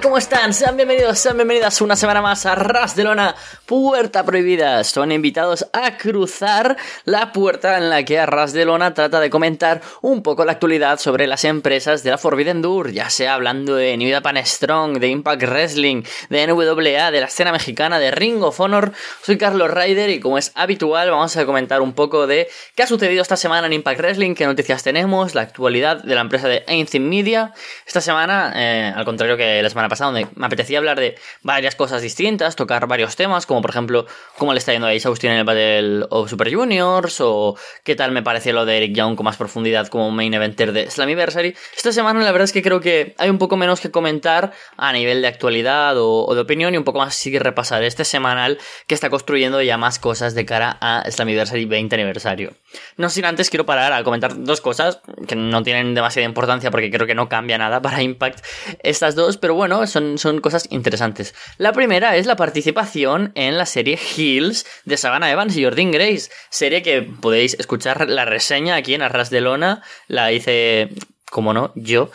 ¿cómo están? Sean bienvenidos, sean bienvenidas una semana más a Ras de Lona, Puerta Prohibida. Son invitados a cruzar la puerta en la que a Ras de Lona trata de comentar un poco la actualidad sobre las empresas de la Forbidden Door, ya sea hablando de New Japan Strong, de Impact Wrestling, de NWA, de la escena mexicana, de Ring of Honor. Soy Carlos Ryder y como es habitual vamos a comentar un poco de qué ha sucedido esta semana en Impact Wrestling, qué noticias tenemos, la actualidad de la empresa de Ainzin Media. Esta semana, eh, al contrario que la semana pasada, donde me apetecía hablar de varias cosas distintas, tocar varios temas, como por ejemplo cómo le está yendo a Ace Austin en el Battle of Super Juniors, o qué tal me pareció lo de Eric Young con más profundidad como main eventer de Slammiversary. Esta semana la verdad es que creo que hay un poco menos que comentar a nivel de actualidad o, de opinión y un poco más sí que repasar este semanal que está construyendo ya más cosas de cara a Slammiversary 20 aniversario. No sin antes quiero parar a comentar dos cosas que no tienen demasiada importancia porque creo que no cambia nada para Impact estas dos, pero bueno, son, son cosas interesantes. La primera es la participación en la serie Hills de Savannah Evans y Jordan Grace, serie que podéis escuchar la reseña aquí en Arras de Lona, la hice, como no, yo,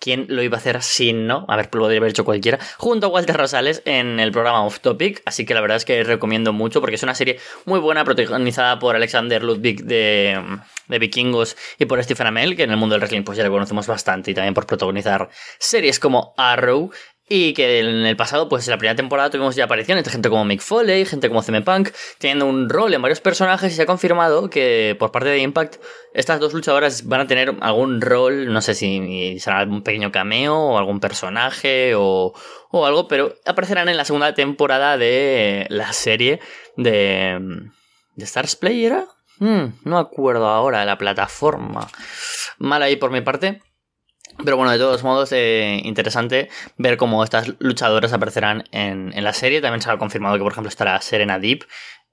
¿Quién lo iba a hacer sin no? A ver, lo podría haber hecho cualquiera. Junto a Walter Rosales en el programa Off Topic. Así que la verdad es que recomiendo mucho porque es una serie muy buena, protagonizada por Alexander Ludwig de, de Vikingos y por Stephen Amell, que en el mundo del wrestling pues ya le conocemos bastante. Y también por protagonizar series como Arrow y que en el pasado, pues en la primera temporada tuvimos ya apariciones de gente como Mick Foley, gente como CM Punk, teniendo un rol en varios personajes y se ha confirmado que por parte de Impact estas dos luchadoras van a tener algún rol, no sé si será algún pequeño cameo o algún personaje o, o algo, pero aparecerán en la segunda temporada de la serie de... ¿De Stars Play era? Hmm, no acuerdo ahora de la plataforma. Mal ahí por mi parte. Pero bueno, de todos modos, eh, interesante ver cómo estas luchadoras aparecerán en, la serie. También se ha confirmado que, por ejemplo, estará Serena Deep.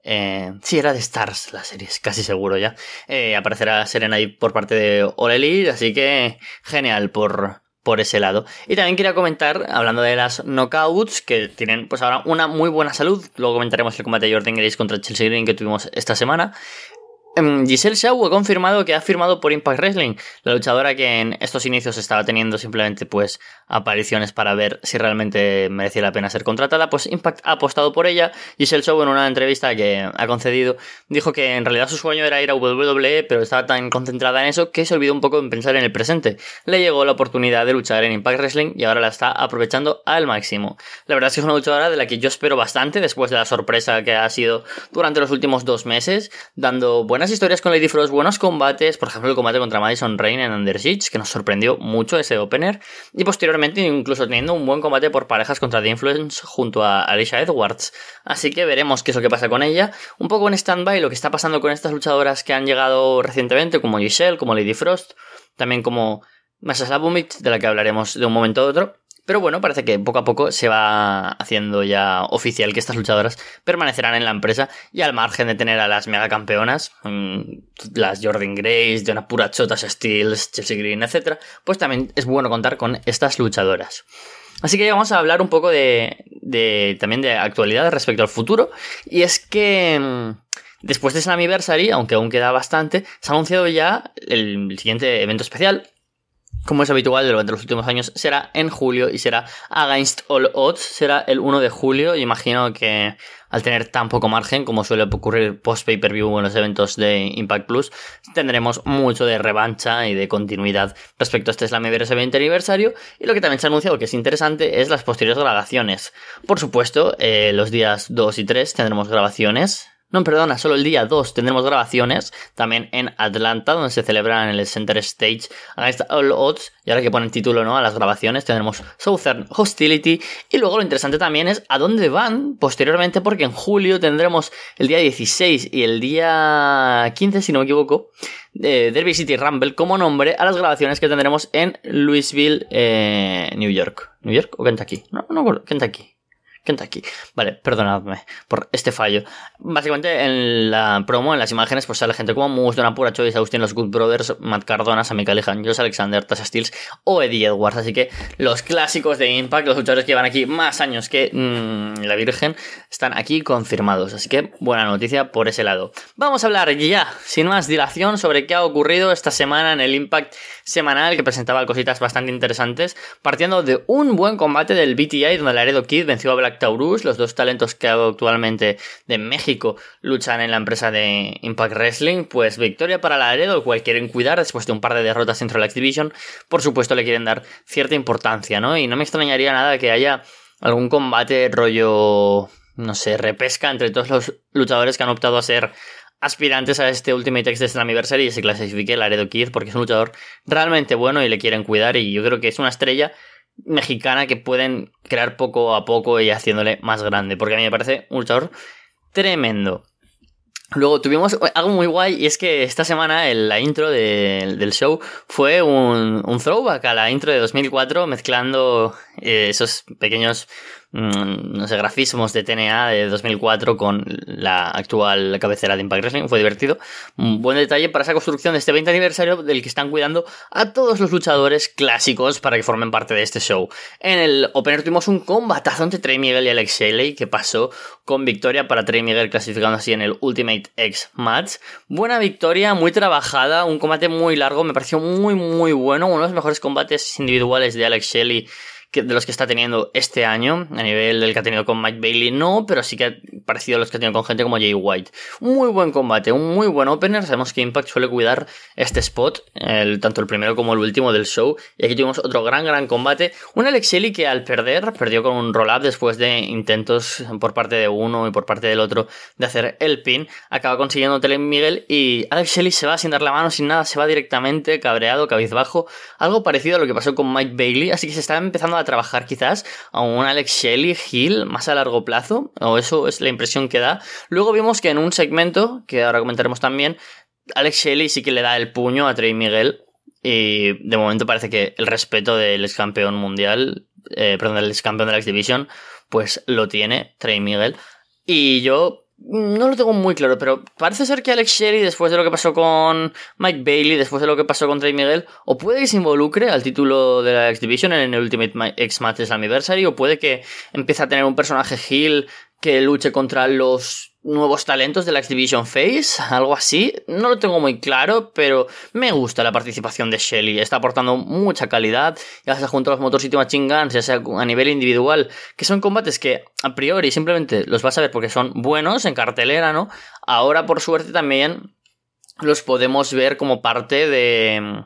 Eh, sí, era de Stars la serie, es casi seguro ya. Eh, aparecerá Serena Deep por parte de All así que genial por, por ese lado. Y también quería comentar, hablando de las knockouts, que tienen pues ahora una muy buena salud. Luego comentaremos el combate de Jordan Grace contra Chelsea Green que tuvimos esta semana. Em, Giselle Shaw ha confirmado que ha firmado por Impact Wrestling, la luchadora que en estos inicios estaba teniendo simplemente pues apariciones para ver si realmente merecía la pena ser contratada, pues Impact ha apostado por ella. Giselle Shaw en una entrevista que ha concedido dijo que en realidad su sueño era ir a WWE, pero estaba tan concentrada en eso que se olvidó un poco en pensar en el presente. Le llegó la oportunidad de luchar en Impact Wrestling y ahora la está aprovechando al máximo. La verdad es que es una luchadora de la que yo espero bastante después de la sorpresa que ha sido durante los últimos dos meses, dando buenas historias con Lady Frost, buenos combates, por ejemplo el combate contra Madison Rain en Under que nos sorprendió mucho ese opener, y posteriormente incluso teniendo un buen combate por parejas contra The Influence junto a Alicia Edwards. Así que veremos qué es lo que pasa con ella. Un poco en stand-by lo que está pasando con estas luchadoras que han llegado recientemente, como Giselle, como Lady Frost, también como Masha Slavumic, de la que hablaremos de un momento a otro. Pero bueno, parece que poco a poco se va haciendo ya oficial que estas luchadoras permanecerán en la empresa y al margen de tener a las mega campeonas, mm, las Jordan Grace, Jonah Purachotas Steels, Chelsea Green, etc., pues también es bueno contar con estas luchadoras. Así que vamos a hablar un poco de, de también de actualidad respecto al futuro. Y es que mm, después de Slammiversary, aunque aún queda bastante, se ha anunciado ya el siguiente evento especial, como es habitual durante los últimos años, será en julio y será Against All Odds, será el 1 de julio. Imagino que al tener tan poco margen, como suele ocurrir post pay-per-view en los eventos de Impact Plus, tendremos mucho de revancha y de continuidad respecto a este Slammiversary 20 aniversario. Y lo que también se ha anunciado que es interesante es las posteriores grabaciones. Por supuesto, eh, los días 2 y 3 tendremos grabaciones no, perdona, solo el día 2 tendremos grabaciones también en Atlanta, donde se celebran en el Center Stage Against All Odds. Y ahora que ponen título ¿no? a las grabaciones, tendremos Southern Hostility. Y luego lo interesante también es a dónde van posteriormente, porque en julio tendremos el día 16 y el día 15, si no me equivoco, de Derby City Rumble como nombre a las grabaciones que tendremos en Louisville, eh, New York. ¿New York o Kentucky? No, no, Kentucky. Kentucky. Vale, perdonadme por este fallo. Básicamente en la promo, en las imágenes, pues sale gente como Moose, Dona Pura Choice, Austin, los Good Brothers, Matt Cardona, Sammy Callihan, Josh Alexander, Tasha Steels o Eddie Edwards. Así que los clásicos de Impact, los luchadores que llevan aquí más años que mmm, la Virgen, están aquí confirmados. Así que buena noticia por ese lado. Vamos a hablar ya, sin más dilación, sobre qué ha ocurrido esta semana en el Impact semanal que presentaba cositas bastante interesantes, partiendo de un buen combate del BTI donde Laredo Kid venció a Black Taurus, los dos talentos que actualmente de México luchan en la empresa de Impact Wrestling, pues victoria para Laredo, el cual quieren cuidar después de un par de derrotas dentro de la X-Division, por supuesto le quieren dar cierta importancia, ¿no? Y no me extrañaría nada que haya algún combate rollo no sé, repesca entre todos los luchadores que han optado a ser aspirantes a este Ultimate X de Slammiversary y se clasifique Laredo Kid porque es un luchador realmente bueno y le quieren cuidar y yo creo que es una estrella mexicana que pueden crear poco a poco y haciéndole más grande porque a mí me parece un luchador tremendo. Luego tuvimos algo muy guay y es que esta semana la intro del show fue un, un, throwback a la intro de 2004 mezclando eh, esos pequeños Mm, no sé, grafismos de TNA de 2004 con la actual cabecera de Impact Wrestling. Fue divertido. Un buen detalle para esa construcción de este 20 aniversario del que están cuidando a todos los luchadores clásicos para que formen parte de este show. En el opener tuvimos un combatazo entre Trey Miguel y Alex Shelley que pasó con victoria para Trey Miguel clasificando así en el Ultimate X Match. Buena victoria, muy trabajada, un combate muy largo, me pareció muy muy bueno, uno de los mejores combates individuales de Alex Shelley de los que está teniendo este año, a nivel del que ha tenido con Mike Bailey, no, pero sí que ha parecido a los que ha tenido con gente como Jay White. muy buen combate, un muy buen opener. Sabemos que Impact suele cuidar este spot, tanto el primero como el último del show. Y aquí tuvimos otro gran, gran combate. Un Alex Shelley que al perder, perdió con un roll-up después de intentos por parte de uno y por parte del otro de hacer el pin. Acaba consiguiendo Tele Miguel y Alex Shelley se va sin dar la mano, sin nada, se va directamente, cabreado, cabizbajo. Algo parecido a lo que pasó con Mike Bailey, así que se está empezando a trabajar quizás a un Alex Shelley Hill más a largo plazo, o eso es la impresión que da. Luego vimos que en un segmento, que ahora comentaremos también, Alex Shelley sí que le da el puño a Trey Miguel. Y de momento parece que el respeto del ex campeón mundial, eh, perdón, del ex campeón de la X Division, pues lo tiene Trey Miguel. Y yo no lo tengo muy claro, pero parece ser que Alex Sherry, después de lo que pasó con Mike Bailey, después de lo que pasó con Trey Miguel, o puede que se involucre al título de la X Division en el Ultimate X Match Slammiversary, o puede que empiece a tener un personaje heel que luche contra los nuevos talentos de la X-Division Face, algo así. No lo tengo muy claro, pero me gusta la participación de Shelly. Está aportando mucha calidad, ya sea junto a los Motor City Machine Guns, ya sea a nivel individual, que son combates que a priori simplemente los vas a ver porque son buenos en cartelera, ¿no? Ahora, por suerte, también los podemos ver como parte de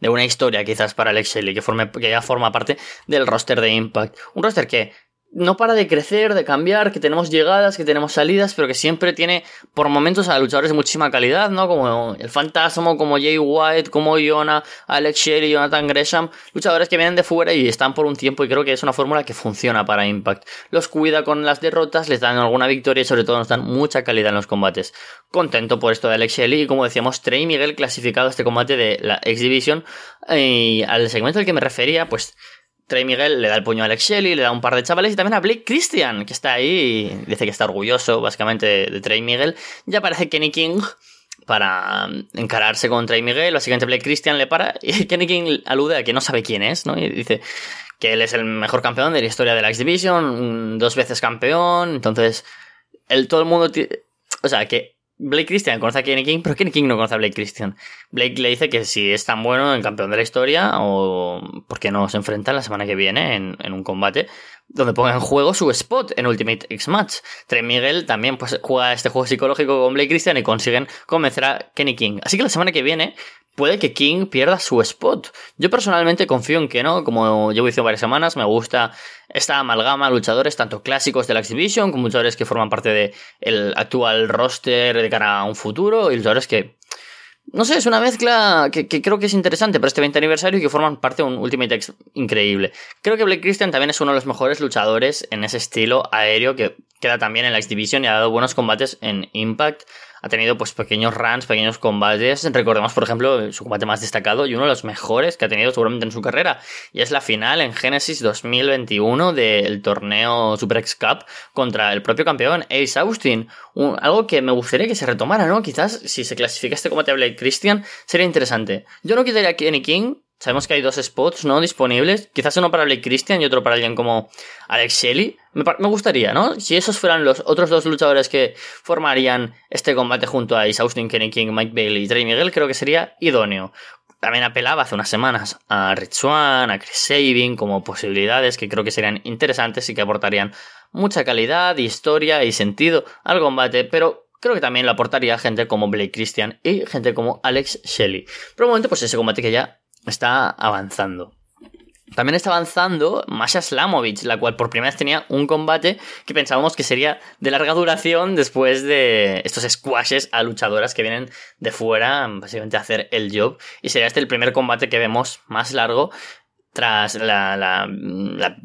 de una historia quizás para Alex Shelley, que, que ya forma parte del roster de Impact. Un roster que no para de crecer, de cambiar, que tenemos llegadas, que tenemos salidas, pero que siempre tiene por momentos a luchadores de muchísima calidad, ¿no? Como el Fantasma, como Jay White, como Iona, Alex Shelley, Jonathan Gresham, luchadores que vienen de fuera y están por un tiempo y creo que es una fórmula que funciona para Impact. Los cuida con las derrotas, les dan alguna victoria y sobre todo nos dan mucha calidad en los combates. Contento por esto de Alex Shelley y como decíamos, Trey Miguel clasificado a este combate de la X Division y al segmento al que me refería, pues Trey Miguel le da el puño a Alex Shelley, le da un par de chavales y también a Blake Christian, que está ahí y dice que está orgulloso básicamente de, Trey Miguel. Ya aparece Kenny King para encararse con Trey Miguel. Básicamente Blake Christian le para y Kenny King alude a que no sabe quién es, ¿no? Y dice que él es el mejor campeón de la historia de la X Division, dos veces campeón. Entonces, el, todo el mundo. O sea, que Blake Christian conoce a Kenny King, pero Kenny King no conoce a Blake Christian. Blake le dice que si es tan bueno en campeón de la historia, o por qué no se enfrentan la semana que viene en, en, un combate donde ponga en juego su spot en Ultimate X Match. Trey Miguel también pues, juega este juego psicológico con Blake Christian y consiguen convencer a Kenny King. Así que la semana que viene puede que King pierda su spot. Yo personalmente confío en que no, como llevo diciendo varias semanas, me gusta esta amalgama de luchadores, tanto clásicos de la Exhibition, como luchadores que forman parte del actual roster de cara a un futuro, y luchadores que no sé, es una mezcla que, creo que es interesante para este 20 aniversario y que forman parte de un Ultimate X increíble. Creo que Blake Christian también es uno de los mejores luchadores en ese estilo aéreo que queda también en la X Division y ha dado buenos combates en Impact. Ha tenido pues pequeños runs, pequeños combates. Recordemos, por ejemplo, su combate más destacado y uno de los mejores que ha tenido seguramente en su carrera. Y es la final en Genesis 2021 del torneo Super X Cup contra el propio campeón Ace Austin. algo que me gustaría que se retomara, ¿no? Quizás si se clasifica este combate a Blake Christian sería interesante. Yo no quitaría a Kenny King, Sabemos que hay dos spots, ¿no? Disponibles. Quizás uno para Blake Christian y otro para alguien como Alex Shelley. Me, gustaría, ¿no? Si esos fueran los otros dos luchadores que formarían este combate junto a Is Austin, Kenny King, Mike Bailey y Trey Miguel, creo que sería idóneo. También apelaba hace unas semanas a Rich Swan, a Chris Sabin como posibilidades que creo que serían interesantes y que aportarían mucha calidad, historia y sentido al combate, pero creo que también lo aportaría gente como Blake Christian y gente como Alex Shelley. Momento, pues ese combate que ya está avanzando. También está avanzando Masha Slamovich, la cual por primera vez tenía un combate que pensábamos que sería de larga duración después de estos squashes a luchadoras que vienen de fuera, básicamente a hacer el job. Y sería este el primer combate que vemos más largo tras la,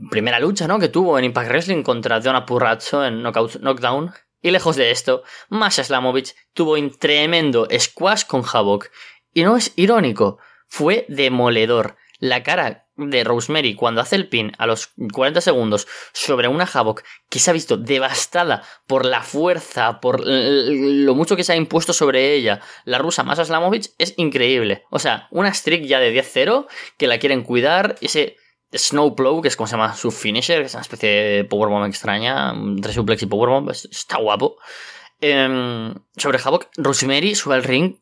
primera lucha ¿no? que tuvo en Impact Wrestling contra Donna Purrazzo en Knockout, Knockdown. Y lejos de esto, Masha Slamovich tuvo un tremendo squash con Havok. Y no es irónico, fue demoledor. La cara de Rosemary cuando hace el pin a los 40 segundos sobre una Havok que se ha visto devastada por la fuerza, por lo mucho que se ha impuesto sobre ella, la rusa Masa Slamovich, es increíble. O sea, una streak ya de 10-0 que la quieren cuidar, ese Snowplow, que es como se llama su finisher, que es una especie de powerbomb extraña, entre suplex y powerbomb, está guapo. Em, sobre Havok, Rosemary sube al ring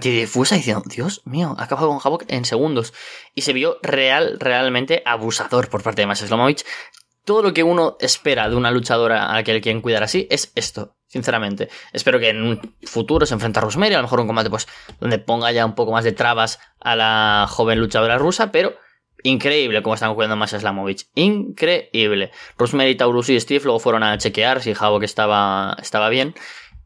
difusa diciendo, Dios mío, ha acabado con Havok en segundos. Y se vio real, realmente abusador por parte de Masha. Todo lo que uno espera de una luchadora a la que le quieren cuidar así es esto, sinceramente. Espero que en un futuro se enfrente a Rosemary, a lo mejor un combate pues donde ponga ya un poco más de trabas a la joven luchadora rusa, pero increíble como están cuidando Masha Slamovich. Increíble. Rosemary, Taurus y Steve luego fueron a chequear si Havok estaba, estaba bien.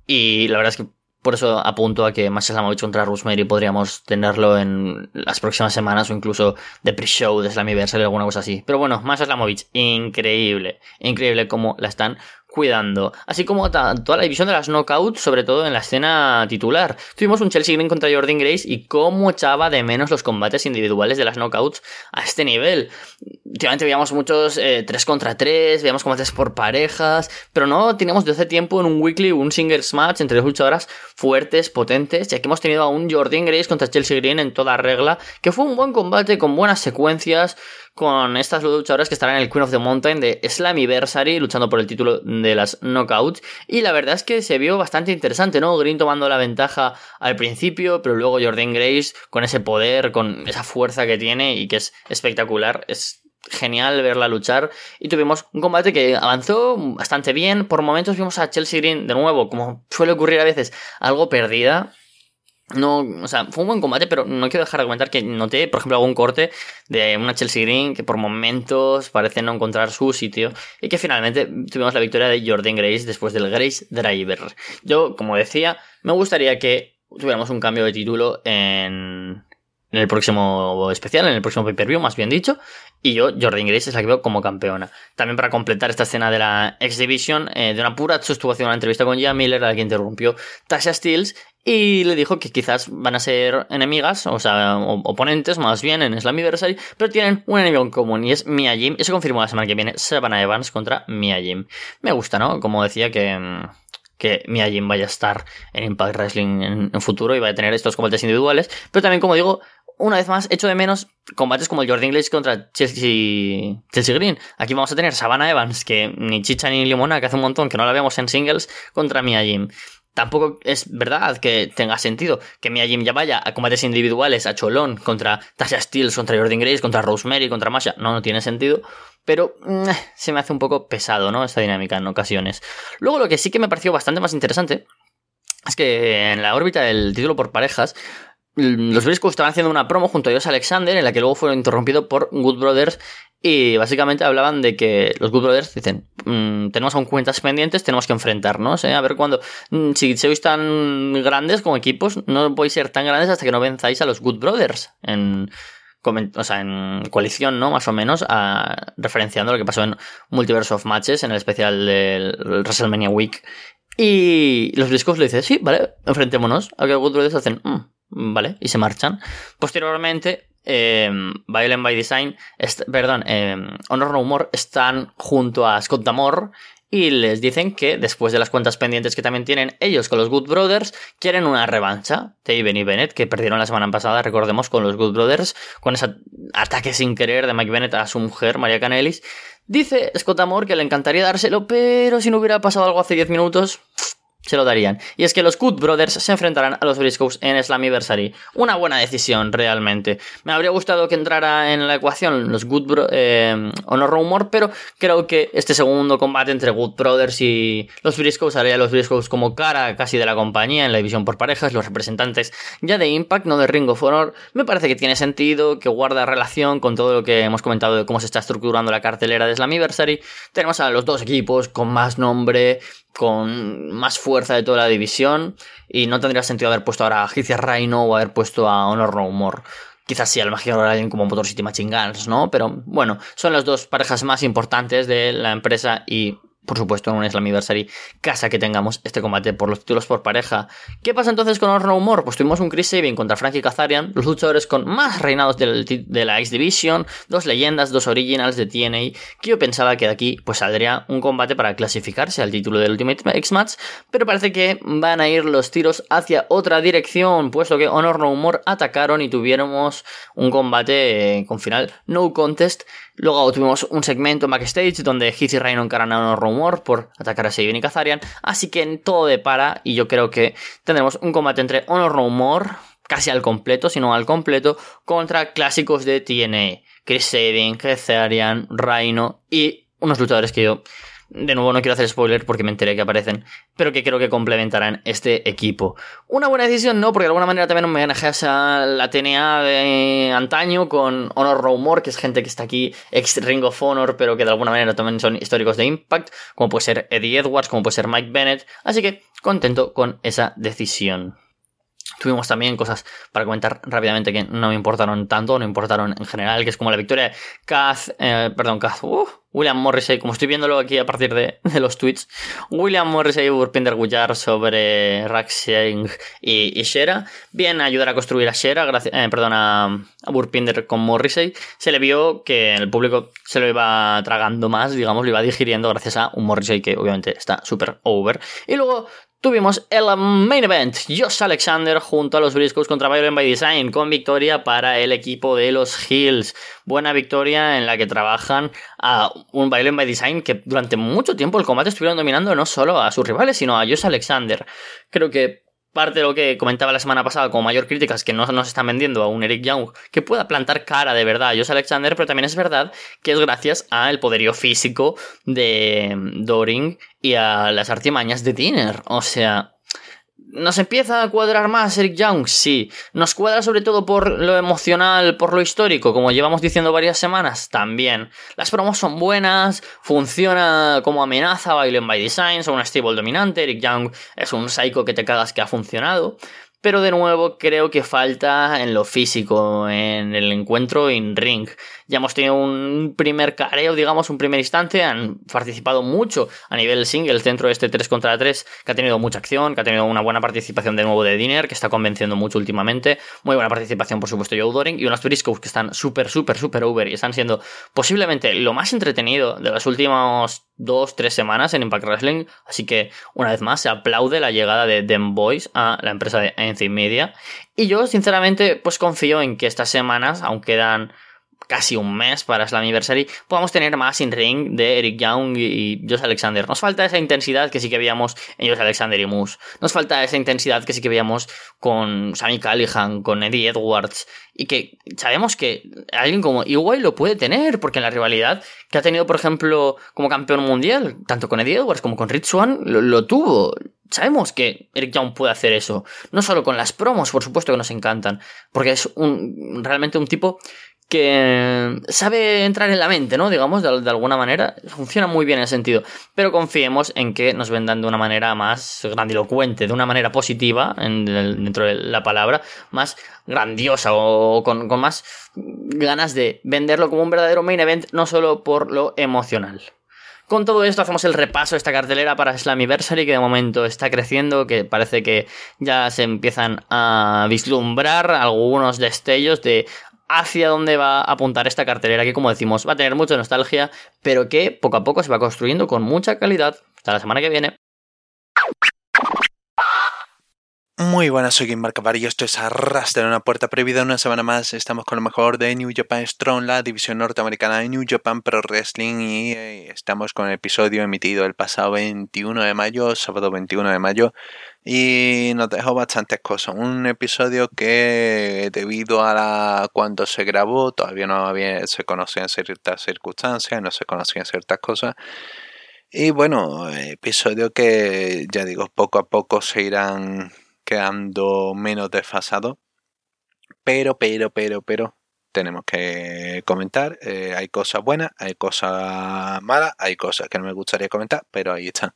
Y la verdad es que por eso apunto a que Slamovich contra Rosemary podríamos tenerlo en las próximas semanas o incluso de pre-show de Slammiversary o alguna cosa así. Pero bueno, Slamovich, increíble. Increíble cómo la están cuidando. Así como toda la división de las knockouts, sobre todo en la escena titular. Tuvimos un Chelsea Green contra Jordan Grace y cómo echaba de menos los combates individuales de las knockouts a este nivel. Últimamente veíamos muchos 3 eh, contra 3, veíamos combates por parejas, pero no teníamos de hace tiempo en un weekly un singles match entre dos luchadoras fuertes, potentes, y aquí hemos tenido a un Jordan Grace contra Chelsea Green en toda regla, que fue un buen combate con buenas secuencias, con estas luchadoras que estarán en el Queen of the Mountain de Slammiversary, luchando por el título de las Knockouts. Y la verdad es que se vio bastante interesante, ¿no? Green tomando la ventaja al principio, pero luego Jordan Grace con ese poder, con esa fuerza que tiene y que es espectacular. Es genial verla luchar y tuvimos un combate que avanzó bastante bien. Por momentos vimos a Chelsea Green de nuevo, como suele ocurrir a veces, algo perdida. No, o sea, fue un buen combate, pero no quiero dejar de comentar que noté, por ejemplo, algún corte de una Chelsea Green que por momentos parece no encontrar su sitio y que finalmente tuvimos la victoria de Jordan Grace después del Grace Driver. Yo, como decía, me gustaría que tuviéramos un cambio de título en, en el próximo especial, en el próximo pay-per-view, más bien dicho. Y yo, Jordan Grace, es la que veo como campeona. También para completar esta escena de la X Division, eh, de una pura estuvo haciendo una entrevista con Gia Miller, a la que interrumpió Tasha Steels, y le dijo que quizás van a ser enemigas, o sea, oponentes más bien en Slammiversary, pero tienen un enemigo en común y es Mia Jim. Y se confirmó la semana que viene Savannah Evans contra Mia Jim. Me gusta, ¿no? Como decía que que Mia Jim vaya a estar en Impact Wrestling en, en, futuro y vaya a tener estos combates individuales. Pero también, como digo, una vez más, echo de menos combates como el Jordan Glaze contra Chelsea, Chelsea Green. Aquí vamos a tener Savannah Evans, que ni chicha ni limona, que hace un montón que no la vemos en singles, contra Mia Jim. Tampoco es verdad que tenga sentido que Mia Jim ya vaya a combates individuales a Cholón contra Tasha Steele, contra Jordan Grace, contra Rosemary, contra Masha. No, no tiene sentido. Pero mm, se me hace un poco pesado, ¿no? Esta dinámica en ocasiones. Luego lo que sí que me pareció bastante más interesante es que en la órbita del título por parejas los Briscoes estaban haciendo una promo junto a Dios Alexander, en la que luego fueron interrumpidos por Good Brothers. Y básicamente hablaban de que los Good Brothers dicen: mm, Tenemos aún cuentas pendientes, tenemos que enfrentarnos. ¿eh? A ver cuándo. Mm, si sois tan grandes como equipos, no podéis ser tan grandes hasta que no venzáis a los Good Brothers. En, o sea, en coalición, ¿no? Más o menos, referenciando lo que pasó en Multiverse of Matches, en el especial del WrestleMania Week Y los Briscoes le dicen, sí, vale, enfrentémonos. A que Good Brothers hacen, mm, vale, y se marchan. Posteriormente, eh, Violent by Design, perdón, eh, Honor No More están junto a Scott Damore y les dicen que después de las cuentas pendientes que también tienen ellos con los Good Brothers, quieren una revancha. Taven y Bennett, que perdieron la semana pasada, recordemos, con los Good Brothers, con ese ataque sin querer de Mike Bennett a su mujer, María Canelis. Dice Scott Amor que le encantaría dárselo, pero si no hubiera pasado algo hace 10 minutos, se lo darían. Y es que los Good Brothers se enfrentarán a los Briscoes en Slammiversary. Una buena decisión, realmente. Me habría gustado que entrara en la ecuación los Good Bro eh, Honor Rumor, pero creo que este segundo combate entre Good Brothers y los Briscoes haría a los Briscoes como cara casi de la compañía en la división por parejas, los representantes ya de Impact, no de Ring of Honor. Me parece que tiene sentido, que guarda relación con todo lo que hemos comentado de cómo se está estructurando la cartelera de Slammiversary. Tenemos a los dos equipos con más nombre, con más fuerza de toda la división y no tendría sentido haber puesto ahora a Gizia Rhino o haber puesto a Honor No More. Quizás sí, a lo mejor alguien como Motor City Machine ¿no? Pero bueno, son las dos parejas más importantes de la empresa y por supuesto, en un Slammiversary casa que tengamos este combate por los títulos por pareja. ¿Qué pasa entonces con Honor No More? Pues tuvimos un Chris Sabin contra Frankie Kazarian, los luchadores con más reinados de la X Division, dos leyendas, dos originals de TNA, que yo pensaba que de aquí pues saldría un combate para clasificarse al título del Ultimate X Match, pero parece que van a ir los tiros hacia otra dirección, puesto que Honor No More atacaron y tuviéramos un combate eh, con final no contest Luego tuvimos un segmento en backstage donde Heath y Rhino encaran a un rumor por atacar a Sabin y Kazarian. Así que en todo de para y yo creo que tendremos un combate entre Honor Rumor, casi al completo, sino al completo, contra clásicos de TNA. Chris Sabin, Kazarian, Rhino y unos luchadores que yo de nuevo, no quiero hacer spoiler porque me enteré que aparecen, pero que creo que complementarán este equipo. Una buena decisión, no, porque de alguna manera también me homenajeas a la TNA de antaño con Honor Rumor, que es gente que está aquí, ex Ring of Honor, pero que de alguna manera también son históricos de Impact, como puede ser Eddie Edwards, como puede ser Mike Bennett. Así que contento con esa decisión. Tuvimos también cosas para comentar rápidamente que no me importaron tanto, no importaron en general, que es como la victoria de Kaz, eh, perdón, Kaz, uh, William Morrissey, como estoy viéndolo aquí a partir de, los tweets, William Morrissey Burpinder Gullar sobre Raxing y, y, Shera. Bien, ayudar a construir a Shera, gracias, eh, perdón, a, Burpinder con Morrissey. Se le vio que el público se lo iba tragando más, digamos, lo iba digiriendo gracias a un Morrissey que obviamente está súper over. Y luego Tuvimos el main event, Josh Alexander junto a los Briscoes contra Violent by Design, con victoria para el equipo de los Hills. Buena victoria en la que trabajan a un Violent by Design que durante mucho tiempo el combate estuvieron dominando no solo a sus rivales, sino a Josh Alexander. Creo que parte de lo que comentaba la semana pasada como mayor crítica es que no nos están vendiendo a un Eric Young que pueda plantar cara de verdad a Josh Alexander, pero también es verdad que es gracias al poderío físico de Doring y a las artimañas de Dinner. O sea, ¿Nos empieza a cuadrar más Eric Young? Sí. ¿Nos cuadra sobre todo por lo emocional, por lo histórico, como llevamos diciendo varias semanas? También. Las promos son buenas, funciona como amenaza, Violent by Design, son un stable dominante, Eric Young es un psycho que te cagas que ha funcionado. Pero de nuevo creo que falta en lo físico, en el encuentro en ring. Ya hemos tenido un primer careo, digamos, un primer instante. Han participado mucho a nivel singles dentro de este 3 contra 3, que ha tenido mucha acción, que ha tenido una buena participación de nuevo de Dinner, que está convenciendo mucho últimamente. Muy buena participación, por supuesto, Joe Doring. Y unos Briscoes que están súper, súper, súper over y están siendo posiblemente lo más entretenido de las últimas dos, tres semanas en Impact Wrestling. Así que, una vez más, se aplaude la llegada de Dem Boys a la empresa de NC Media. Y yo, sinceramente, pues confío en que estas semanas, aunque quedan casi un mes para Slammiversary, podamos tener más in-ring de Eric Young y Josh Alexander. Nos falta esa intensidad que sí que veíamos en Josh Alexander y Moose. Nos falta esa intensidad que sí que veíamos con Sammy Callihan, con Eddie Edwards. Y que sabemos que alguien como Igual lo puede tener, porque en la rivalidad que ha tenido, por ejemplo, como campeón mundial, tanto con Eddie Edwards como con Rich Swan, lo, tuvo. Sabemos que Eric Young puede hacer eso. No solo con las promos, por supuesto que nos encantan. Porque es un, realmente un tipo que sabe entrar en la mente, ¿no? Digamos, de, alguna manera. Funciona muy bien en ese sentido. Pero confiemos en que nos vendan de una manera más grandilocuente, de una manera positiva, dentro de la palabra, más grandiosa o con, con más ganas de venderlo como un verdadero main event, no solo por lo emocional. Con todo esto hacemos el repaso de esta cartelera para Slammiversary que de momento está creciendo, que parece que ya se empiezan a vislumbrar algunos destellos de hacia dónde va a apuntar esta cartelera que como decimos va a tener mucha nostalgia, pero que poco a poco se va construyendo con mucha calidad. Hasta la semana que viene. Muy buenas, soy Kim Marcavar y esto es Arras de una puerta prohibida. Una semana más estamos con lo mejor de New Japan Strong, la división norteamericana de New Japan Pro Wrestling y eh, estamos con el episodio emitido el pasado 21 de mayo, sábado 21 de mayo y nos dejó bastantes cosas. Un episodio que debido a la cuando se grabó todavía no había, se conocían ciertas circunstancias, no se conocían ciertas cosas. Y bueno, episodio que ya digo, poco a poco se irán quedando menos desfasado. Pero, pero, pero, pero, tenemos que comentar. Eh, hay cosas buenas, hay cosas malas, hay cosas que no me gustaría comentar, pero ahí están.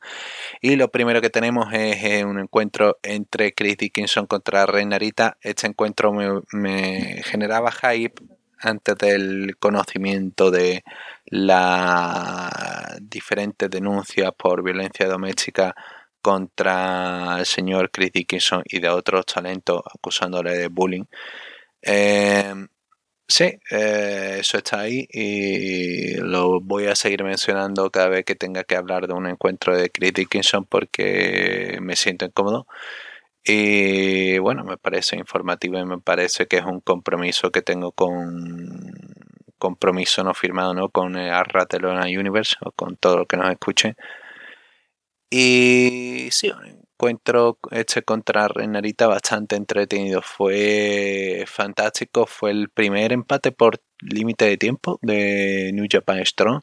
Y lo primero que tenemos es un encuentro entre Chris Dickinson contra Reinarita. Este encuentro me, me generaba hype antes del conocimiento de las diferentes denuncias por violencia doméstica contra el señor Chris Dickinson y de otros talentos acusándole de bullying. Eh, sí, eh, eso está ahí y lo voy a seguir mencionando cada vez que tenga que hablar de un encuentro de Chris Dickinson porque me siento incómodo. Y bueno, me parece informativo y me parece que es un compromiso que tengo con compromiso no firmado ¿no? con Arratelona Universe o con todo lo que nos escuche y sí, encuentro este contra Renarita bastante entretenido. Fue fantástico. Fue el primer empate por límite de tiempo de New Japan Strong.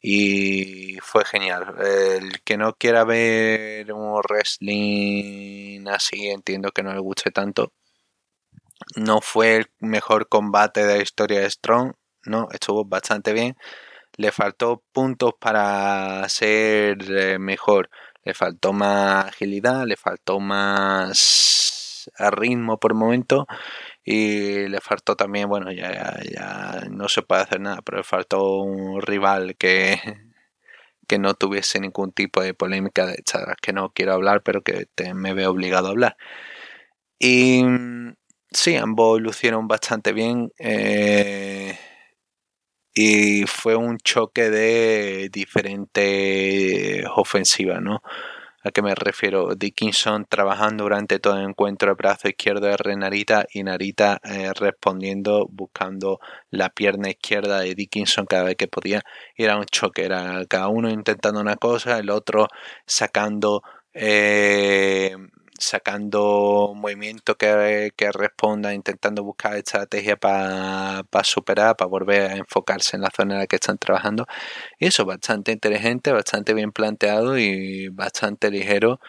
Y fue genial. El que no quiera ver un wrestling así, entiendo que no le guste tanto. No fue el mejor combate de la historia de Strong. No, estuvo bastante bien le faltó puntos para ser eh, mejor. Le faltó más agilidad, le faltó más ritmo por momento y le faltó también, bueno, ya, ya no se puede hacer nada, pero le faltó un rival que, que no tuviese ningún tipo de polémica de estas que no quiero hablar, pero que me veo obligado a hablar. Y sí, ambos lucieron bastante bien. Eh, y fue un choque de diferentes ofensivas, ¿no? ¿A qué me refiero? Dickinson trabajando durante todo el encuentro el brazo izquierdo de Narita y Narita eh, respondiendo, buscando la pierna izquierda de Dickinson cada vez que podía. era un choque, era cada uno intentando una cosa, el otro sacando eh, sacando movimiento que, que responda, intentando buscar estrategia para superar, para volver a enfocarse en la zona en la que están trabajando. Y eso, bastante inteligente, bastante bien planteado y bastante ligero.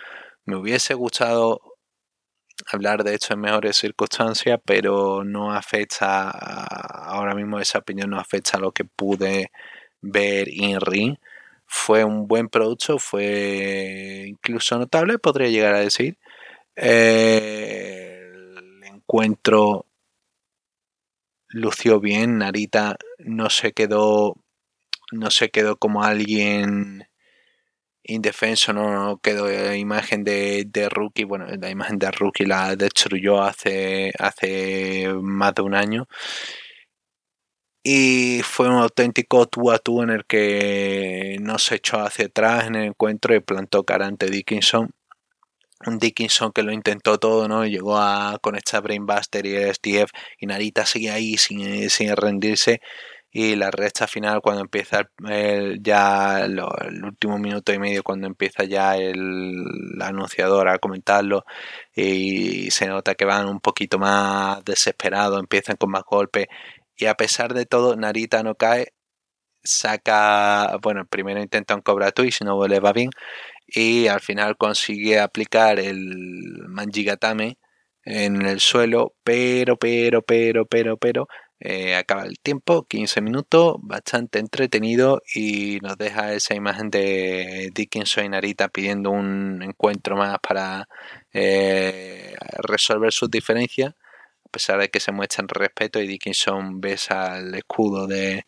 Me hubiese gustado hablar de esto en mejores circunstancias, pero no afecta, ahora mismo esa opinión no afecta a lo que pude ver en ring. Fue un buen producto, fue incluso notable, podría llegar a decir. El encuentro lució bien. Narita no se quedó. No se quedó como alguien indefenso, no, quedó la imagen de, de, Rookie. Bueno, la imagen de Rookie la destruyó hace, hace más de un año. Y fue un auténtico tú a tú en el que no se echó hacia atrás en el encuentro y plantó cara ante Dickinson Dickinson que lo intentó todo, ¿no? Llegó a conectar Brainbuster y el STF y Narita sigue ahí sin, sin rendirse y la recta final cuando empieza ya el último minuto y medio cuando empieza ya el, anunciador a comentarlo y se nota que van un poquito más desesperados, empiezan con más golpes y a pesar de todo Narita no cae saca, bueno, primero intenta un Cobra Twitch, no le va bien, y al final consigue aplicar el Manjigatame en el suelo, pero, pero, pero, pero, pero, eh, acaba el tiempo, 15 minutos, bastante entretenido y nos deja esa imagen de Dickinson y Narita pidiendo un encuentro más para eh, resolver sus diferencias, a pesar de que se muestran respeto y Dickinson besa el escudo de,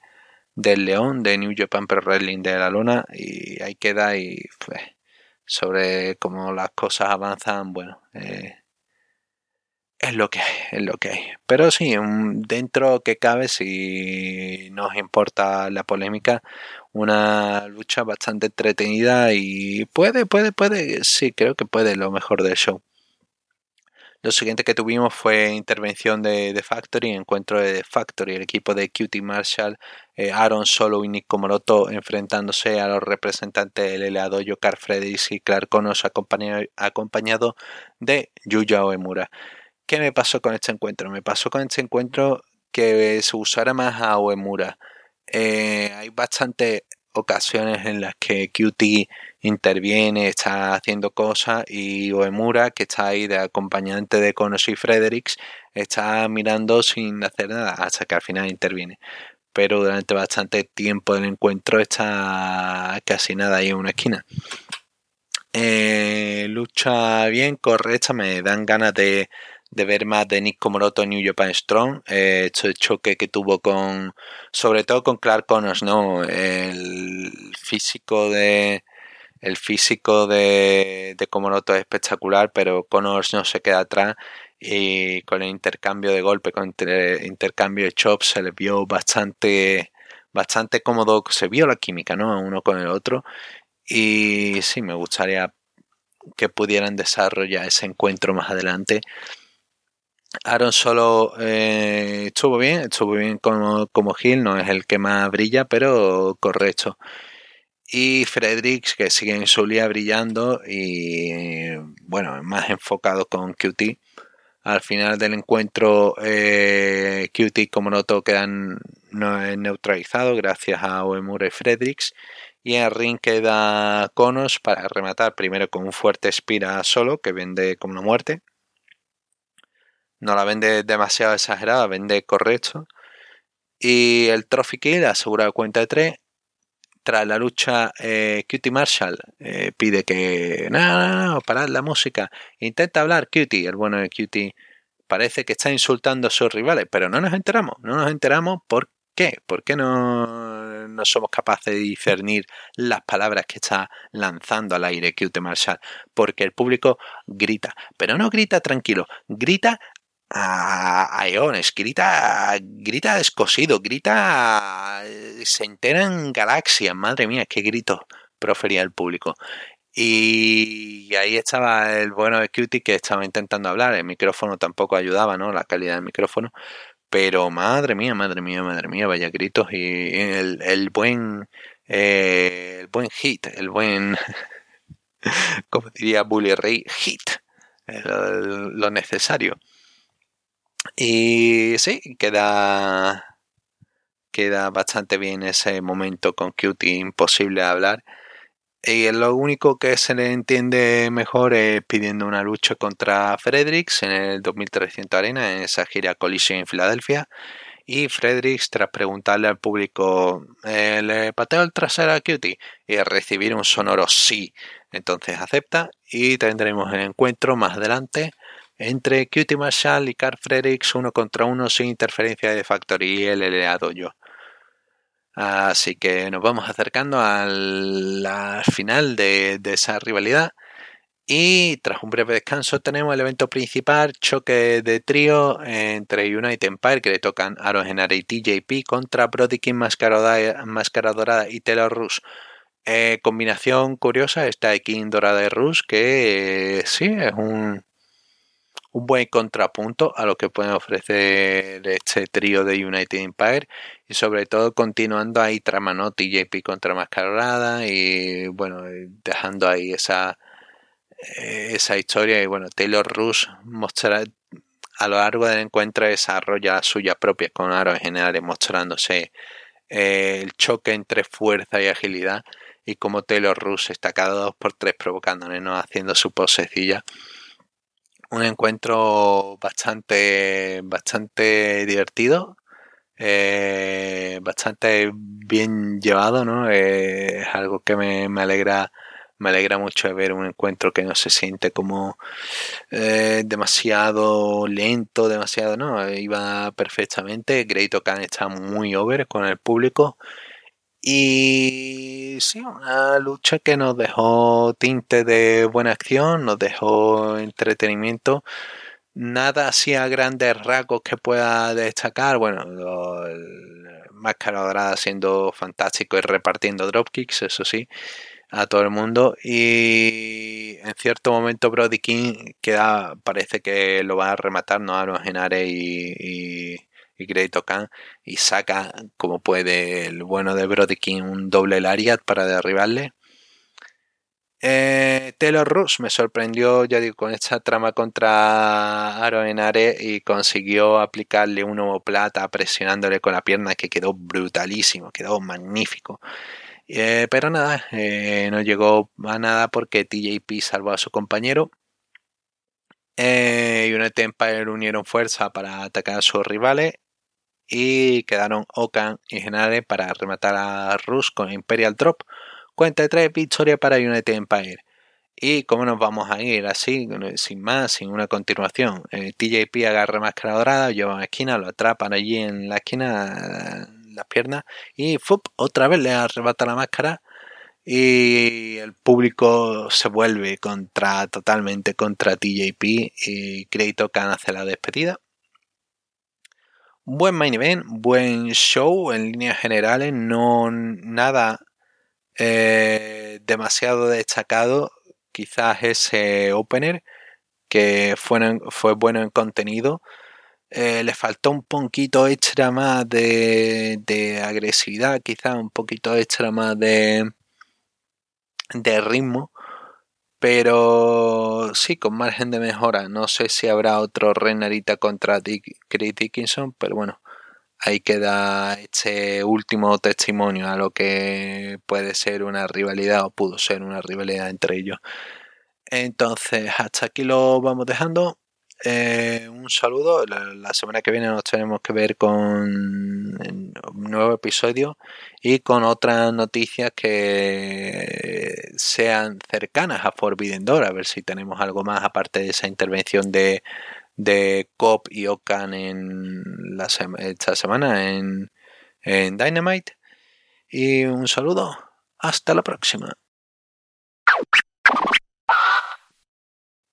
del León de New Japan Pro Wrestling de la Luna y ahí queda y pues, sobre cómo las cosas avanzan, bueno, eh, es lo que hay, es lo que hay. Pero sí, dentro que cabe, si nos importa la polémica, una lucha bastante entretenida y puede, puede, puede, sí, creo que puede lo mejor del show. Lo siguiente que tuvimos fue intervención de, The Factory, encuentro de The Factory, el equipo de Cutie Marshall, eh, Aaron Solo y Nick Komoroto enfrentándose a los representantes del LA Dojo, Carl Fredericks y Clark Connors acompañado, de Yuya Oemura. ¿Qué me pasó con este encuentro? Me pasó con este encuentro que se usara más a Oemura. Eh, hay bastantes ocasiones en las que QT interviene, está haciendo cosas y Oemura, que está ahí de acompañante de Konos y Fredericks, está mirando sin hacer nada hasta que al final interviene. Pero durante bastante tiempo del encuentro está casi nada ahí en una esquina. Eh, lucha bien, correcta, me dan ganas de, de ver más de Nick Komoroto en New Japan Strong. Eh, este choque que tuvo con, sobre todo con Clark Connors, ¿no? El físico de, el físico de, de es espectacular, pero Connors no se queda atrás y con el intercambio de golpe, con el intercambio de chops se le vio bastante, bastante cómodo, se vio la química, ¿no? Uno con el otro. Y sí, me gustaría que pudieran desarrollar ese encuentro más adelante. Aaron solo eh, estuvo bien, estuvo bien como, como Gil, no es el que más brilla, pero correcto. Y Fredericks, que sigue en su lía brillando y bueno, más enfocado con QT. Al final del encuentro, eh, QT como noto quedan neutralizados gracias a Oemura y Fredericks. Y en ring queda Conos para rematar primero con un fuerte espira solo que vende como una muerte no la vende demasiado exagerada, vende correcto. Y el Trophy Kill asegura cuenta de 3. Tras la lucha, eh, Cutie Marshall eh, pide que. No, no, parad la música. Intenta hablar Cutie, el bueno de Cutie. Parece que está insultando a sus rivales, pero no nos enteramos. No nos enteramos por qué. ¿Por qué no, no somos capaces de discernir las palabras que está lanzando al aire Cutie Marshall? Porque el público grita, pero no grita tranquilo, grita a, Eones, grita, grita descosido, grita, se entera en galaxias, madre mía, qué grito profería el público. Y ahí estaba el bueno de Cutie que estaba intentando hablar, el micrófono tampoco ayudaba, ¿no? La calidad del micrófono. Pero madre mía, madre mía, madre mía, vaya gritos y el, buen eh, el buen hit, el buen como diría Bully hit, lo necesario. Y sí, queda, queda bastante bien ese momento con Cutie, imposible hablar. Y lo único que se le entiende mejor es pidiendo una lucha contra Fredericks en el 2300 Arena, en esa gira Collision en Filadelfia. Y Fredericks, tras preguntarle al público, eh, ¿le pateo el trasero a Cutie? Y recibir un sonoro sí. Entonces acepta y tendremos el encuentro más adelante entre Cutie Marshall y Carl Fredericks uno contra uno sin interferencia de Factory y el LA yo. Así que nos vamos acercando al, final de, esa rivalidad. Y tras un breve descanso tenemos el evento principal, choque de trío entre United Empire que le tocan Aaron Henare y TJP contra Brody King Máscara Dorada y Taylor Rush. Eh, combinación curiosa está King Dorada y Rush que eh, sí es un, un buen contrapunto a lo que pueden ofrecer este trío de United Empire y sobre todo continuando ahí trama no TJP contra Mascarada y bueno dejando ahí esa eh, esa historia y bueno Taylor Rush mostrará a lo largo del encuentro desarrolla la suya propia con aros generales mostrándose eh, el choque entre fuerza y agilidad y como Taylor Rush está cada dos por tres provocándole no haciendo su posecilla un encuentro bastante, bastante divertido, eh, bastante bien llevado, ¿no? Es algo que me, alegra me alegra mucho ver un encuentro que no se siente como eh, demasiado lento, demasiado, no, iba perfectamente. Great Khan está muy over con el público Y sí, una lucha que nos dejó tinte de buena acción, nos dejó entretenimiento. Nada así a grandes rasgos que pueda destacar. Bueno, el Máscara Dorada siendo fantástico y repartiendo dropkicks, eso sí, a todo el mundo. Y en cierto momento Brody King queda, parece que lo va a rematar, ¿no? A los y Great Khan y saca como puede el bueno de Brody King un doble Lariat para derribarle. Eh, Taylor Rush me sorprendió, ya digo, con esta trama contra Aro Enare y consiguió aplicarle un plata presionándole con la pierna que quedó brutalísimo, quedó magnífico. Eh, pero nada, eh, no llegó a nada porque TJP salvó a su compañero. y una Empire unieron fuerza para atacar a sus rivales y quedaron Okan y Genare para rematar a Rus con Imperial Drop. Cuenta de tres victorias para United Empire. ¿Y cómo nos vamos a ir así, sin más, sin una continuación? TJP agarra máscara dorada, lleva a esquina, lo atrapan allí en la esquina, las piernas, y ¡fup! otra vez le arrebata la máscara y el público se vuelve contra totalmente contra TJP y Kratos hace la despedida buen main event, buen show en líneas generales, no nada eh, demasiado destacado. Quizás ese opener que fue, bueno en contenido. Eh, le faltó un poquito extra más de, agresividad, quizás un poquito extra más de ritmo pero sí, con margen de mejora. No sé si habrá otro Renarita contra Dick, Chris Dickinson, pero bueno, ahí queda este último testimonio a lo que puede ser una rivalidad o pudo ser una rivalidad entre ellos. Entonces, hasta aquí lo vamos dejando. Eh, un saludo. La, semana que viene nos tenemos que ver con un nuevo episodio y con otras noticias que sean cercanas a Forbidden Door. A ver si tenemos algo más aparte de esa intervención de, de Cop y Okan en la esta semana en, en Dynamite. Y un saludo. Hasta la próxima.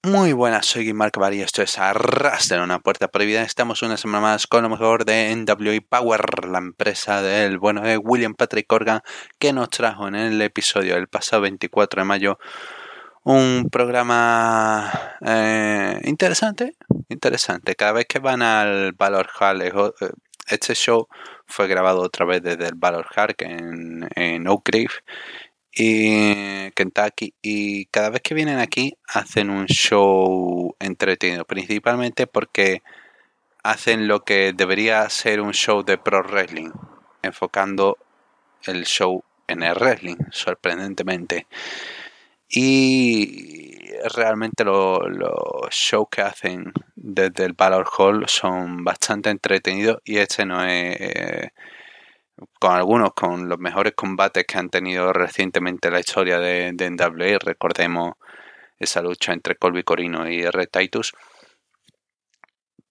Muy buenas, soy Mark Bar y esto es Arras de una puerta prohibida. Estamos una semana más con lo mejor de NWI Power, la empresa del bueno de William Patrick Corgan, que nos trajo en el episodio del pasado 24 de mayo un programa eh, interesante, interesante. Cada vez que van al Valor Hall, eh, este show fue grabado otra vez desde el Valor Hall en, en Oak Grove y Kentucky y cada vez que vienen aquí hacen un show entretenido, principalmente porque hacen lo que debería ser un show de pro wrestling, enfocando el show en el wrestling, sorprendentemente. Y realmente los shows que hacen desde el Valor Hall son bastante entretenidos y este no es con algunos, con los mejores combates que han tenido recientemente la historia de, de NWA. Recordemos esa lucha entre Colby Corino y R. Titus.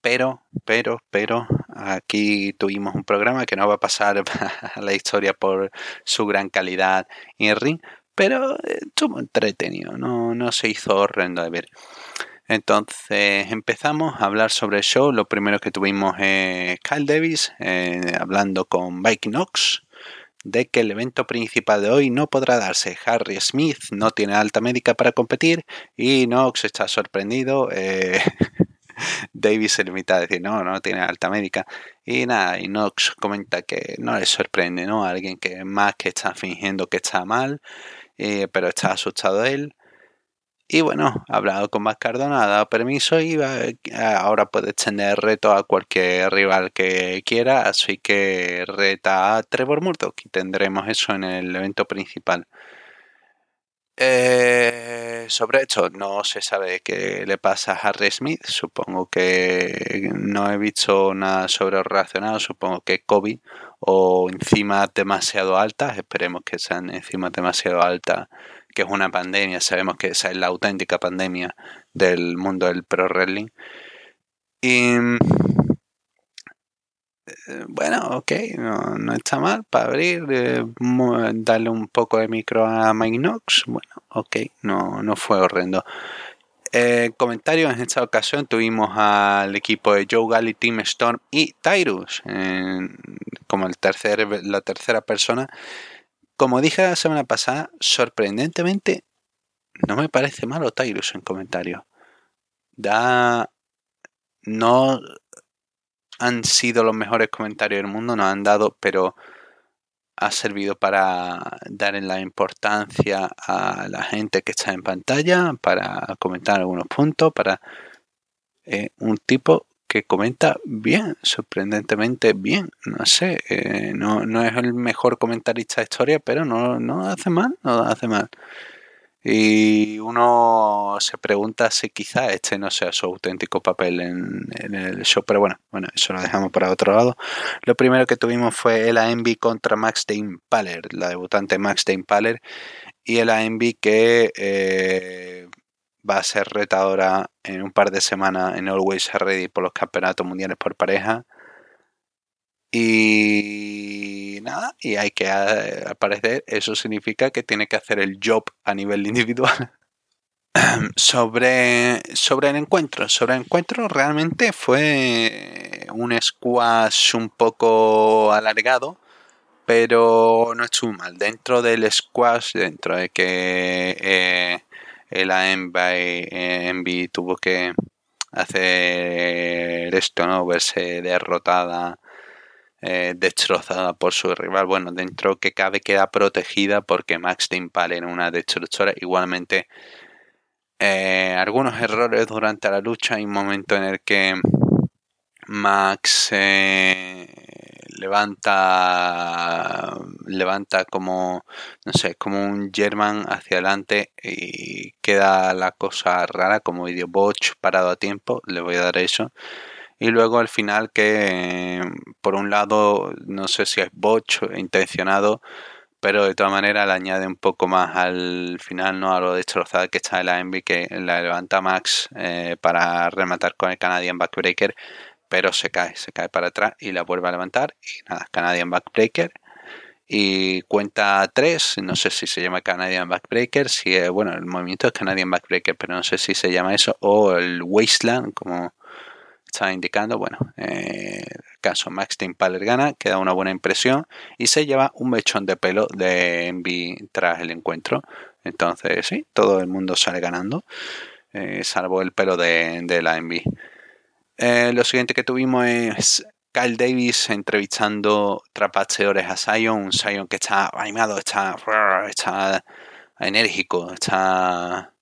Pero, pero, pero, aquí tuvimos un programa que no va a pasar a la historia por su gran calidad en ring, pero estuvo entretenido, no, no se hizo horrendo de ver. Entonces empezamos a hablar sobre el show. Lo primero que tuvimos es Kyle Davis eh, hablando con Mike Knox de que el evento principal de hoy no podrá darse. Harry Smith no tiene alta médica para competir y Knox está sorprendido. Eh, Davis se limita a decir no, no tiene alta médica. Y nada, y Knox comenta que no le sorprende, ¿no? Alguien que más que está fingiendo que está mal, eh, pero está asustado él. Y bueno, ha hablado con Cardona, ha dado permiso y ahora puede extender reto a cualquier rival que quiera. Así que reta a Trevor Murdoch y tendremos eso en el evento principal. Eh, sobre esto, no se sabe qué le pasa a Harry Smith. Supongo que no he visto nada sobre relacionado. Supongo que COVID o encima demasiado altas. Esperemos que sean encima demasiado altas que es una pandemia, sabemos que esa es la auténtica pandemia del mundo del pro wrestling. Y eh, bueno, ok, no, está mal para abrir, eh, darle un poco de micro a Mike Knox, bueno, ok, no, no fue horrendo. Eh, comentarios en esta ocasión tuvimos al equipo de Joe Gally, Team Storm y Tyrus como el tercer, la tercera persona. Como dije la semana pasada, sorprendentemente no me parece malo Tyrus en comentarios. Da. No han sido los mejores comentarios del mundo, nos han dado, pero ha servido para dar la importancia a la gente que está en pantalla, para comentar algunos puntos, para eh, un tipo que comenta bien, sorprendentemente bien. No sé, eh, no, no, es el mejor comentarista de historia, pero no, no hace mal, no hace mal. Y uno se pregunta si quizá este no sea su auténtico papel en, el show, pero bueno, bueno, eso lo dejamos para otro lado. Lo primero que tuvimos fue el AMB contra Max Dane Paller, la debutante Max Dane Paller, y el AMB que eh, va a ser retadora en un par de semanas en Always Ready por los campeonatos mundiales por pareja. Y nada, y hay que eh, aparecer, eso significa que tiene que hacer el job a nivel individual. sobre, sobre el encuentro, sobre el encuentro realmente fue un squash un poco alargado, pero no estuvo mal. Dentro del squash, dentro de que eh, el AMB eh, tuvo que hacer esto, ¿no? Verse derrotada eh, destrozada por su rival. Bueno, dentro que cabe queda protegida porque Max Timpal era una destructora. Igualmente, eh, algunos errores durante la lucha. Hay un momento en el que Max levanta levanta como no sé como un German hacia adelante y queda la cosa rara como video botch parado a tiempo le voy a dar eso. Y luego al final que por un lado no sé si es botch intencionado pero de todas maneras le añade un poco más al final no a lo destrozada que está en la Envy que la levanta Max eh, para rematar con el Canadian Backbreaker pero se cae, se cae para atrás y la vuelve a levantar y nada, Canadian Backbreaker y cuenta 3, no sé si se llama Canadian Backbreaker, si bueno, el movimiento es Canadian Backbreaker, pero no sé si se llama eso o el Wasteland como está indicando, bueno, eh, el caso Max Timpaler gana, queda una buena impresión y se lleva un mechón de pelo de Envy tras el encuentro. Entonces, sí, todo el mundo sale ganando, eh, salvo el pelo de, la Envy. Eh, lo siguiente que tuvimos es Kyle Davis entrevistando trapacheadores a Sion, un Sion que está animado, está, está enérgico, está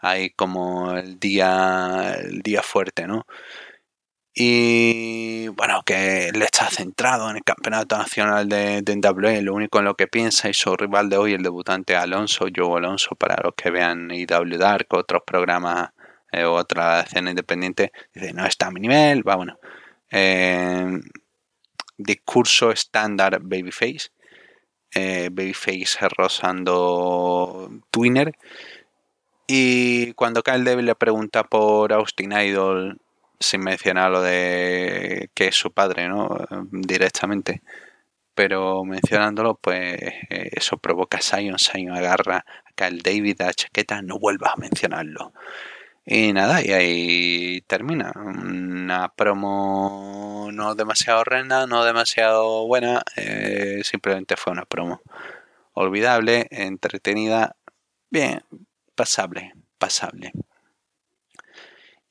ahí como el día, el día fuerte, ¿no? Y bueno, que él está centrado en el campeonato nacional de, de lo único en lo que piensa y su rival de hoy, el debutante Alonso, Joe Alonso, para los que vean IW Dark, otros programas eh, otra escena independiente, dice, no está a mi nivel, va bueno. Eh, discurso estándar Babyface, eh, Babyface rozando Twinner. Y cuando Kyle Devil le pregunta por Austin Idol sin mencionar lo de que es su padre, ¿no? Directamente. Pero mencionándolo, pues eh, eso provoca a Sion. Sion agarra acá el David a chaqueta, no vuelvas a mencionarlo. Y nada, y ahí termina. Una promo no demasiado horrenda, no demasiado buena, eh, simplemente fue una promo olvidable, entretenida, bien, pasable, pasable.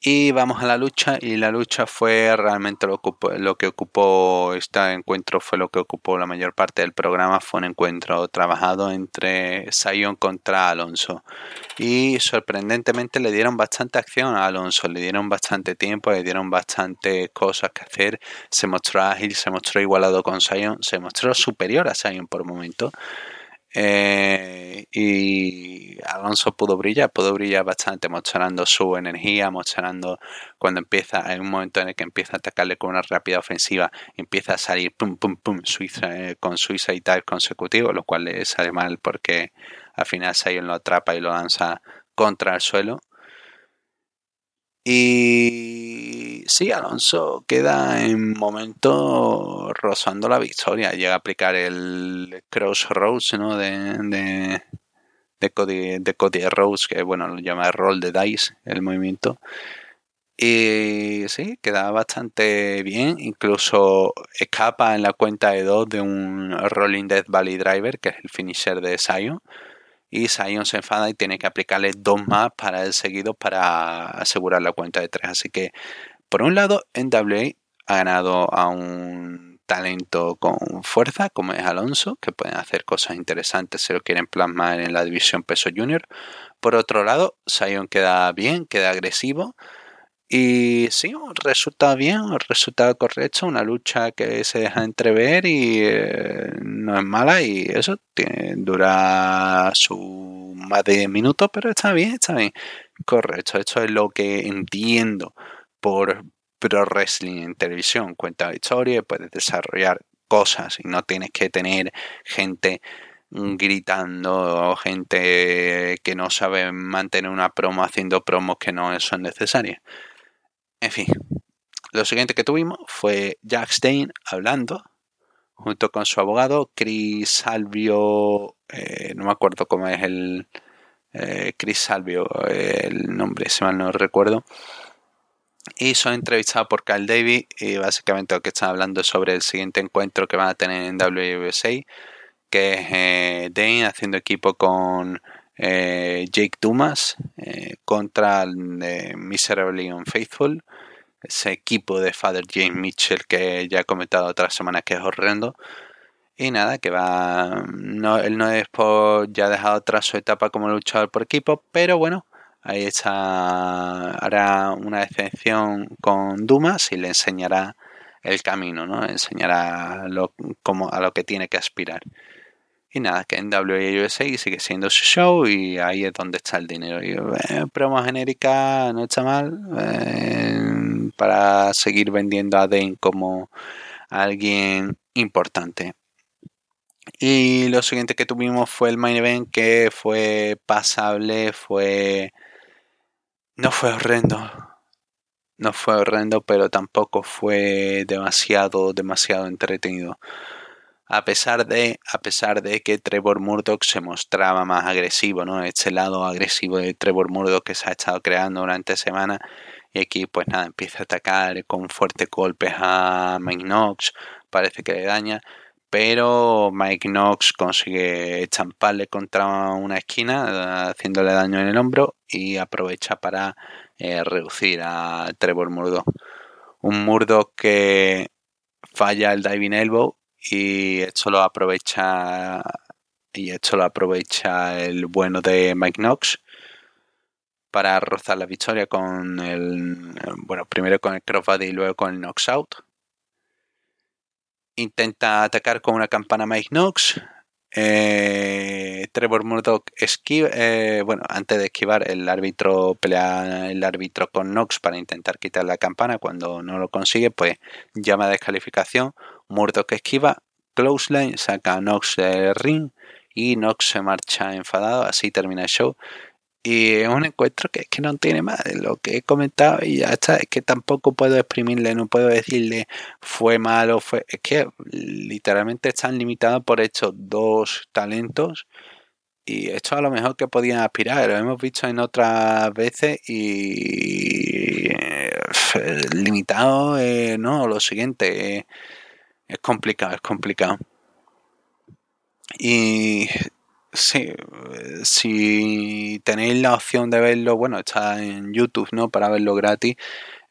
Y vamos a la lucha y la lucha fue realmente lo, lo, que ocupó este encuentro, fue lo que ocupó la mayor parte del programa, fue un encuentro trabajado entre Sion contra Alonso. Y sorprendentemente le dieron bastante acción a Alonso, le dieron bastante tiempo, le dieron bastante cosas que hacer, se mostró ágil, se mostró igualado con Sion, se mostró superior a Sion por momento. Eh, y Alonso pudo brillar, pudo brillar bastante, mostrando su energía, mostrando cuando empieza, hay un momento en el que empieza a atacarle con una rápida ofensiva, empieza a salir pum pum pum eh, con Suiza y tal consecutivo, lo cual le sale mal porque al final Sion lo atrapa y lo lanza contra el suelo. Y sí, Alonso queda en momento rozando la victoria. Llega a aplicar el crossroads ¿no? de, de, Cody, de Cody Rose, que bueno, lo llama roll de dice, el movimiento. Y sí, queda bastante bien. Incluso escapa en la cuenta de dos de un Rolling Death Valley Driver, que es el finisher de Sion. Y Sion se enfada y tiene que aplicarle dos más para el seguido para asegurar la cuenta de tres. Así que, por un lado, NWA ha ganado a un talento con fuerza, como es Alonso, que pueden hacer cosas interesantes si lo quieren plasmar en la división peso junior. Por otro lado, Sion queda bien, queda agresivo y sí, resulta bien, resulta correcto, una lucha que se deja entrever y eh, no es mala y eso dura su más de 10 minutos, pero está bien, está bien. Correcto, esto es lo que entiendo por pro wrestling en televisión. Cuenta la historia, puedes desarrollar cosas y no tienes que tener gente gritando o gente que no sabe mantener una promo haciendo promos que no son necesarias. En fin, lo siguiente que tuvimos fue Jack Stein hablando junto con su abogado Chris Salvio, eh, no me acuerdo cómo es el eh, Chris Salvio, el nombre, si mal no recuerdo. Y son entrevistados por Carl Davis y básicamente lo que están hablando es sobre el siguiente encuentro que van a tener en WUSA, que es eh, Dane haciendo equipo con eh, Jake Dumas eh, contra de Miserably Unfaithful, ese equipo de Father James Mitchell que ya he comentado otra semana que es horrendo. Y nada, que va. No, él no es por, ya ha dejado atrás su etapa como luchador por equipo, pero bueno, ahí está. Hará una excepción con Dumas y le enseñará el camino, ¿no? Enseñará lo, como, a lo que tiene que aspirar. Y nada, que en WAUSA sigue siendo su show y ahí es donde está el dinero. Y, eh, promo genérica no está mal eh, para seguir vendiendo a Dane como alguien importante. Y lo siguiente que tuvimos fue el main event que fue pasable, fue... No fue horrendo. No fue horrendo, pero tampoco fue demasiado, demasiado entretenido. A pesar de, a pesar de que Trevor Murdoch se mostraba más agresivo, ¿no? Este lado agresivo de Trevor Murdoch que se ha estado creando durante semana. Y aquí pues nada, empieza a atacar con fuertes golpes a Mike Knox, parece que le daña, pero Mike Knox consigue estamparle contra una esquina haciéndole daño en el hombro y aprovecha para eh, reducir a Trevor Murdoch. Un Murdoch que falla el diving elbow y esto lo aprovecha y esto lo aprovecha el bueno de Mike Knox para rozar la victoria con el bueno primero con el crossbody y luego con el Knox out intenta atacar con una campana Mike Knox eh, Trevor Murdoch esquiva eh, bueno antes de esquivar el árbitro pelea el árbitro con Knox para intentar quitar la campana. Cuando no lo consigue pues llama a descalificación. Murdoch esquiva, Clothesline saca a Nox del ring y Nox se marcha enfadado, así termina el show. Y es un encuentro que es que no tiene más de lo que he comentado y ya está. Es que tampoco puedo exprimirle, no puedo decirle fue malo, fue. Es que literalmente están limitados por estos dos talentos. Y esto a lo mejor que podían aspirar. Lo hemos visto en otras veces y. limitado, eh, no, lo siguiente. Eh, es complicado, es complicado. Y sí, si tenéis la opción de verlo, bueno, está en YouTube, ¿no? Para verlo gratis.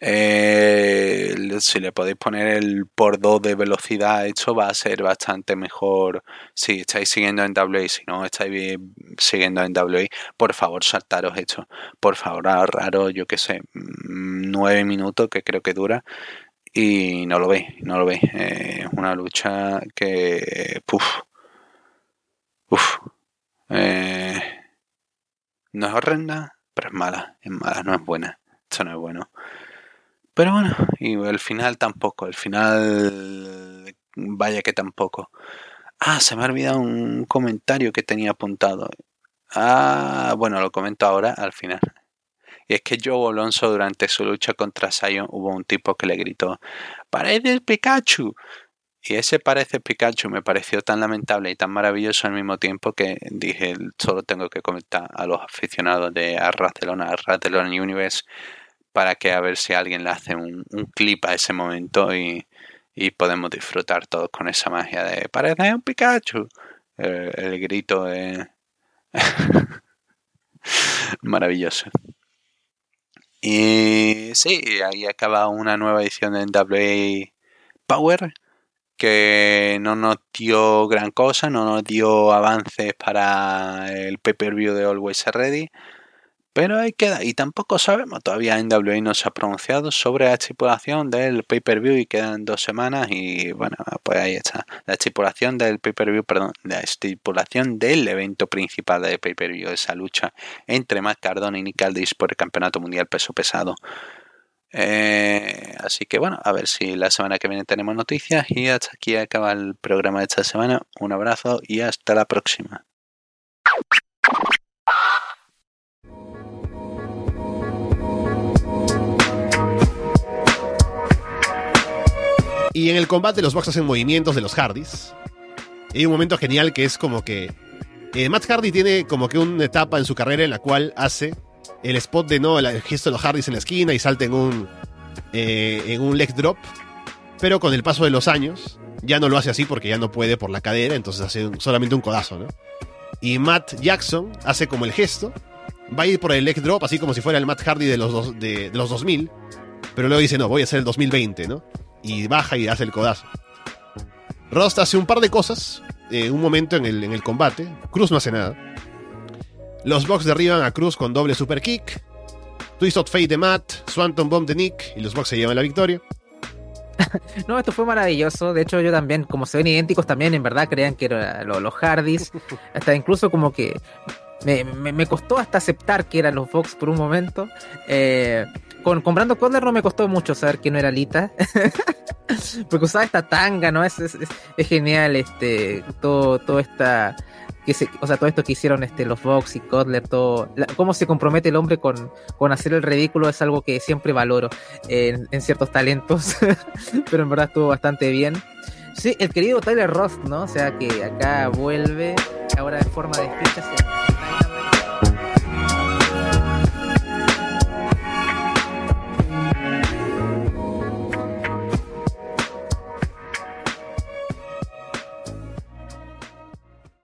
Eh, si le podéis poner el por 2 de velocidad, esto va a ser bastante mejor si estáis siguiendo en WA. Si no estáis siguiendo en WA, por favor, saltaros esto. Por favor, ahorraros, yo que sé, 9 minutos que creo que dura y no lo veis, no lo veis. es una lucha que, puf, uf, eh, no es horrenda, pero es mala, es mala, no es buena. Esto no es bueno. Pero bueno, y el final tampoco, el final, vaya que tampoco. Ah, se me ha olvidado un comentario que tenía apuntado. Ah, bueno, lo comento ahora al final. Y es que Joe Alonso durante su lucha contra Sion hubo un tipo que le gritó ¡Pareces Pikachu! Y ese parece Pikachu me pareció tan lamentable y tan maravilloso al mismo tiempo que dije, solo tengo que comentar a los aficionados de Barcelona, a Barcelona Universe, para que a ver si alguien le hace un, clip a ese momento y, podemos disfrutar todos con esa magia de parece un Pikachu. El, grito de... maravilloso. Y sí, ahí acaba una nueva edición de NWA Power que no nos dio gran cosa, no nos dio avances para el pay-per-view de Always Ready, pero ahí queda. Y tampoco sabemos, todavía NWA no se ha pronunciado sobre la estipulación del pay-per-view y quedan dos semanas y bueno, pues ahí está. La estipulación del pay-per-view, perdón, la estipulación del evento principal del pay-per-view, esa lucha entre Matt Cardona y Nick Aldis por el Campeonato Mundial Peso Pesado. Eh, así que bueno, a ver si la semana que viene tenemos noticias y hasta aquí acaba el programa de esta semana. Un abrazo y hasta la próxima. Y en el combate los Bucks hacen movimientos de los Hardys. hay un momento genial que es como que eh, Matt Hardy tiene como que una etapa en su carrera en la cual hace el spot de no, el gesto de los Hardys en la esquina y salta en un, eh, en un leg drop. Pero con el paso de los años, ya no lo hace así porque ya no puede por la cadera, entonces hace solamente un codazo, ¿no? Y Matt Jackson hace como el gesto, va a ir por el leg drop, así como si fuera el Matt Hardy de los, dos, de, los 2000, pero luego dice, no, voy a hacer el 2020, ¿no? Y baja y hace el codazo. Rost hace un par de cosas, eh, un momento en el, en el combate, Cruz no hace nada. Los Bucks derriban a Cruz con doble super kick. Twist of Fate de Matt, Swanton Bomb de Nick y los Bucks se llevan la victoria. no, esto fue maravilloso. De hecho, yo también, como se ven idénticos, también en verdad creían que eran los Hardys. Hasta incluso como que me, costó hasta aceptar que eran los Bucks por un momento. Eh, con, comprando Brandon no me costó mucho saber que no era Lita. Porque usaba esta tanga, ¿no? Es, es, es genial este todo, todo esta o sea, todo esto que hicieron este, los Vox y Kotler, todo, cómo se compromete el hombre con, hacer el ridículo es algo que siempre valoro en, ciertos talentos, pero en verdad estuvo bastante bien. Sí, el querido Tyler Roth, ¿no? O sea, que acá vuelve ahora en forma de.